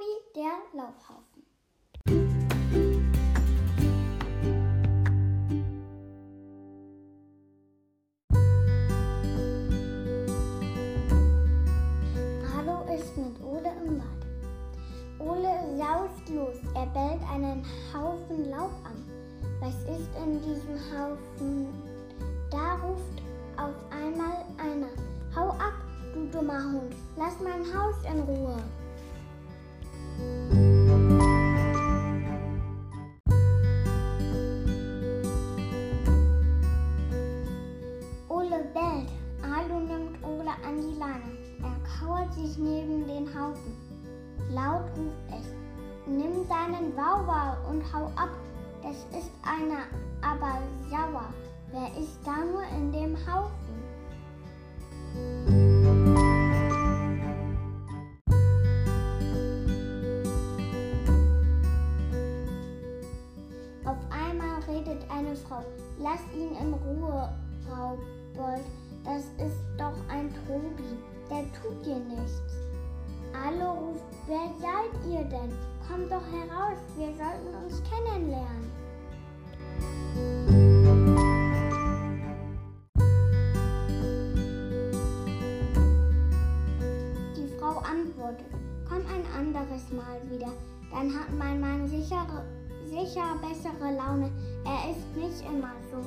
Tobi, der Laubhaufen. Hallo ist mit Ole im Wald. Ole saust los, er bellt einen Haufen Laub an. Was ist in diesem Haufen? Da ruft auf einmal einer. Hau ab, du dummer Hund, lass mein Haus in Ruhe. Leine. Er kauert sich neben den Haufen. Laut ruft es, nimm deinen Wauwau und hau ab. Das ist einer, aber sauer. Wer ist da nur in dem Haufen? Auf einmal redet eine Frau, lass ihn in Ruhe, Raubold, das ist doch ein Tobi, der tut dir nichts. Hallo ruft, wer seid ihr denn? Kommt doch heraus, wir sollten uns kennenlernen. Die Frau antwortet, komm ein anderes Mal wieder, dann hat mein Mann sicher, sicher bessere Laune. Er ist nicht immer so.